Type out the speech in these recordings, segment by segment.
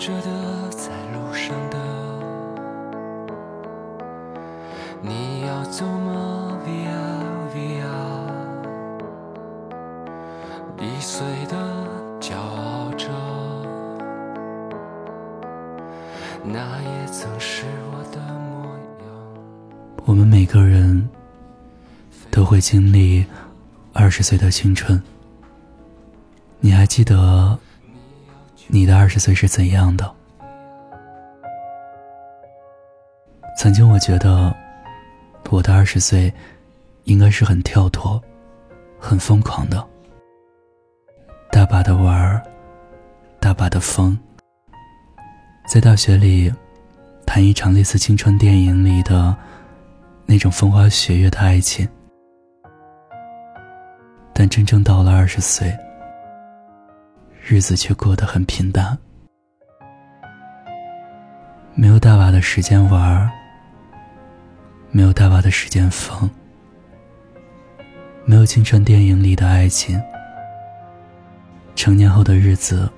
着的，在路上的，你要走吗？Via Via，易碎的骄傲着，那也曾是我的模样。我们每个人都会经历二十岁的青春，你还记得？你的二十岁是怎样的？曾经我觉得，我的二十岁应该是很跳脱、很疯狂的，大把的玩儿，大把的疯，在大学里谈一场类似青春电影里的那种风花雪月的爱情。但真正到了二十岁。日子却过得很平淡，没有大把的时间玩没有大把的时间疯，没有青春电影里的爱情。成年后的日子，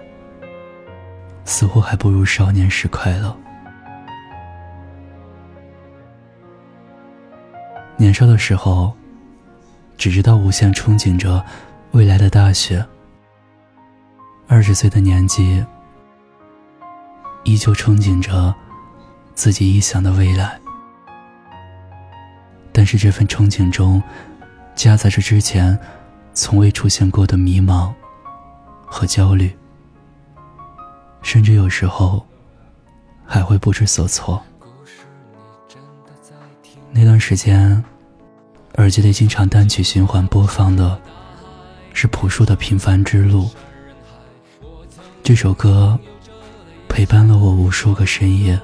似乎还不如少年时快乐。年少的时候，只知道无限憧憬着未来的大学。二十岁的年纪，依旧憧憬着自己臆想的未来，但是这份憧憬中，夹杂着之前从未出现过的迷茫和焦虑，甚至有时候还会不知所措。那段时间，耳机里经常单曲循环播放的是朴树的《平凡之路》。这首歌陪伴了我无数个深夜。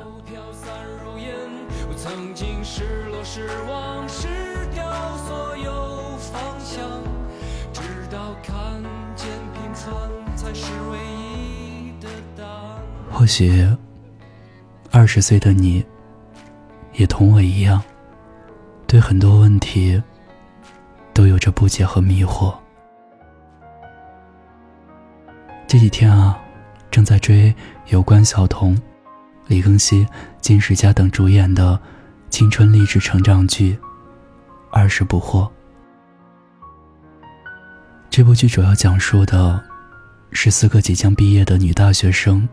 或许二十岁的你，也同我一样，对很多问题都有着不解和迷惑。这几天啊。正在追由关晓彤、李庚希、金世佳等主演的青春励志成长剧《二十不惑》。这部剧主要讲述的是四个即将毕业的女大学生，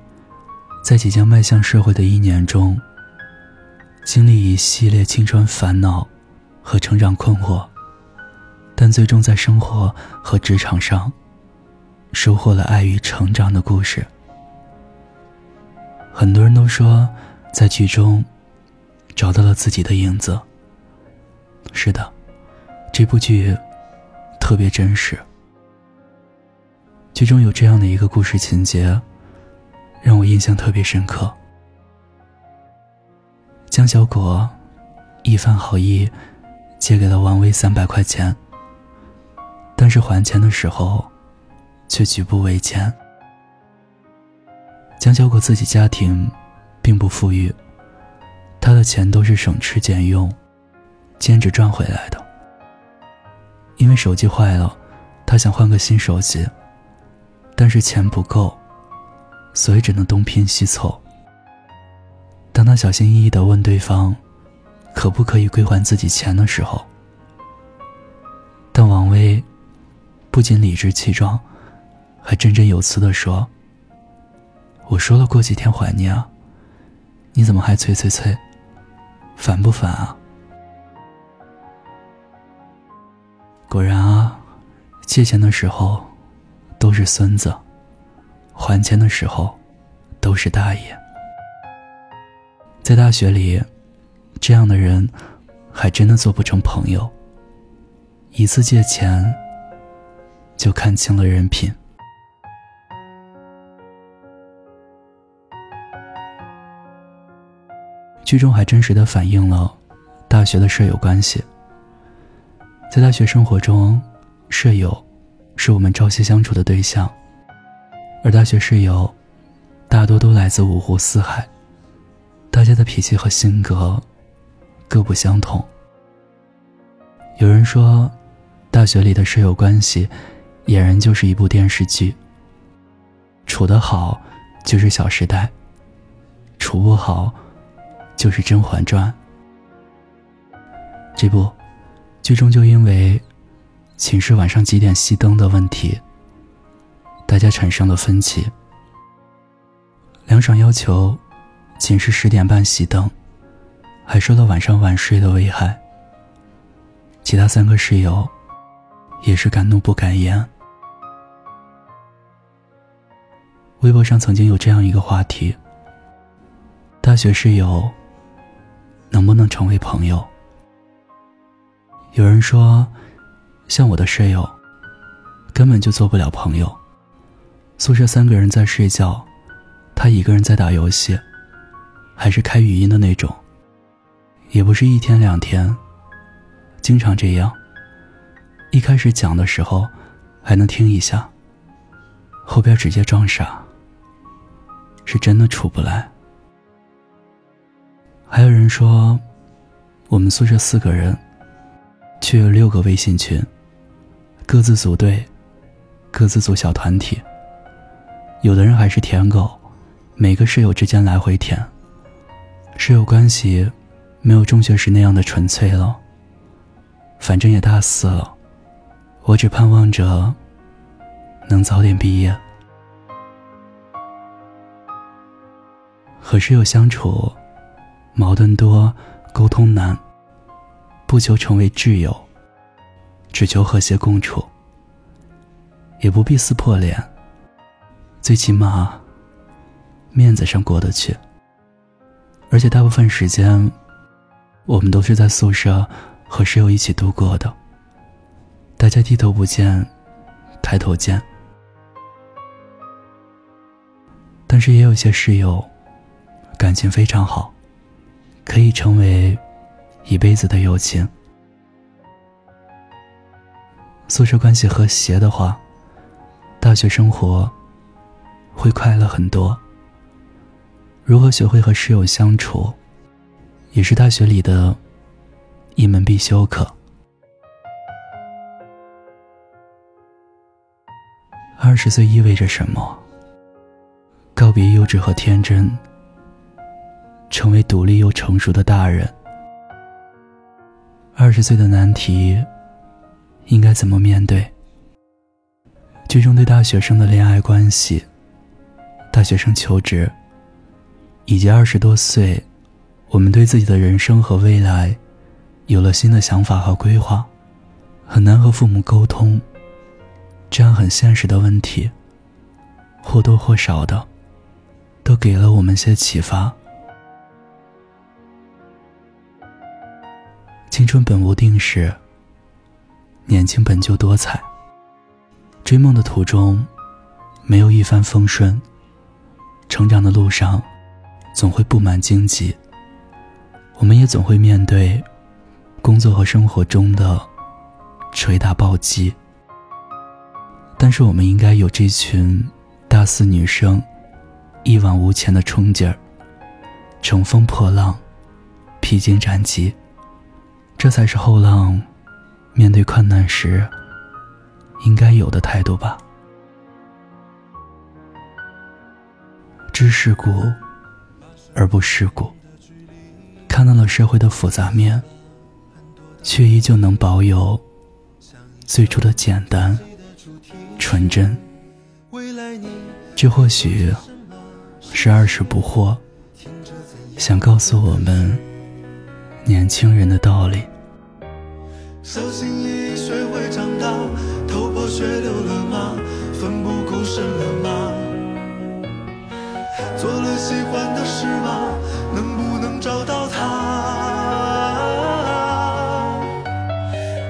在即将迈向社会的一年中，经历一系列青春烦恼和成长困惑，但最终在生活和职场上收获了爱与成长的故事。很多人都说，在剧中找到了自己的影子。是的，这部剧特别真实。剧中有这样的一个故事情节，让我印象特别深刻。江小果一番好意，借给了王威三百块钱，但是还钱的时候，却举步维艰。江小果自己家庭并不富裕，他的钱都是省吃俭用、兼职赚回来的。因为手机坏了，他想换个新手机，但是钱不够，所以只能东拼西凑。当他小心翼翼地问对方可不可以归还自己钱的时候，但王威不仅理直气壮，还振振有词地说。我说了过几天还你啊，你怎么还催催催？烦不烦啊？果然啊，借钱的时候都是孙子，还钱的时候都是大爷。在大学里，这样的人还真的做不成朋友。一次借钱，就看清了人品。剧中还真实的反映了大学的舍友关系。在大学生活中，舍友是我们朝夕相处的对象，而大学室友大多都来自五湖四海，大家的脾气和性格各不相同。有人说，大学里的舍友关系俨然就是一部电视剧，处得好就是《小时代》，处不好，就是《甄嬛传》。这部剧中就因为寝室晚上几点熄灯的问题，大家产生了分歧。梁爽要求寝室十点半熄灯，还说了晚上晚睡的危害。其他三个室友也是敢怒不敢言。微博上曾经有这样一个话题：大学室友能不能成为朋友？有人说，像我的室友，根本就做不了朋友。宿舍三个人在睡觉，他一个人在打游戏，还是开语音的那种，也不是一天两天，经常这样。一开始讲的时候，还能听一下，后边直接装傻。是真的处不来。还有人说，我们宿舍四个人，却有六个微信群，各自组队，各自组小团体。有的人还是舔狗，每个室友之间来回舔。室友关系没有中学时那样的纯粹了。反正也大四了，我只盼望着能早点毕业。和室友相处，矛盾多，沟通难。不求成为挚友，只求和谐共处。也不必撕破脸，最起码面子上过得去。而且大部分时间，我们都是在宿舍和室友一起度过的。大家低头不见，抬头见。但是也有些室友。感情非常好，可以成为一辈子的友情。宿舍关系和谐的话，大学生活会快乐很多。如何学会和室友相处，也是大学里的一门必修课。二十岁意味着什么？告别幼稚和天真。成为独立又成熟的大人。二十岁的难题，应该怎么面对？剧中对大学生的恋爱关系、大学生求职，以及二十多岁，我们对自己的人生和未来，有了新的想法和规划，很难和父母沟通。这样很现实的问题，或多或少的，都给了我们些启发。青春本无定式，年轻本就多彩。追梦的途中，没有一帆风顺。成长的路上，总会布满荆棘。我们也总会面对工作和生活中的捶打暴击。但是，我们应该有这群大四女生一往无前的冲劲儿，乘风破浪，披荆斩棘。这才是后浪面对困难时应该有的态度吧。知世故而不世故，看到了社会的复杂面，却依旧能保有最初的简单、纯真。这或许是二十不惑想告诉我们年轻人的道理。小心翼翼学会长大，头破血流了吗？奋不顾身了吗？做了喜欢的事吗？能不能找到他？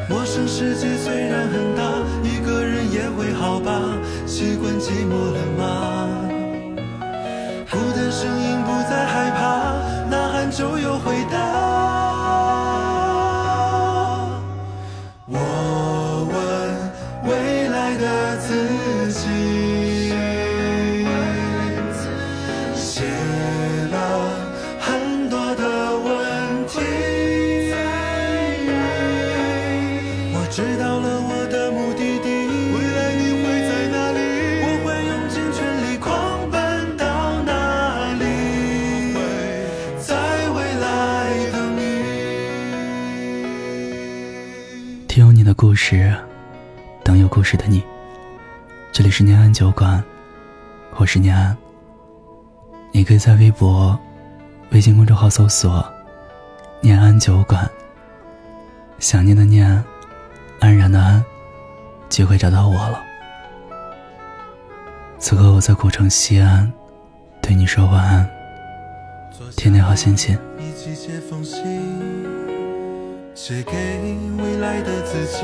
陌生世界虽然很大，一个人也会好吧？习惯等有故事的你。这里是念安酒馆，我是念安。你可以在微博、微信公众号搜索“念安酒馆”，想念的念，安然的安，就会找到我了。此刻我在古城西安，对你说晚安，天天好心情。写给未来的自己，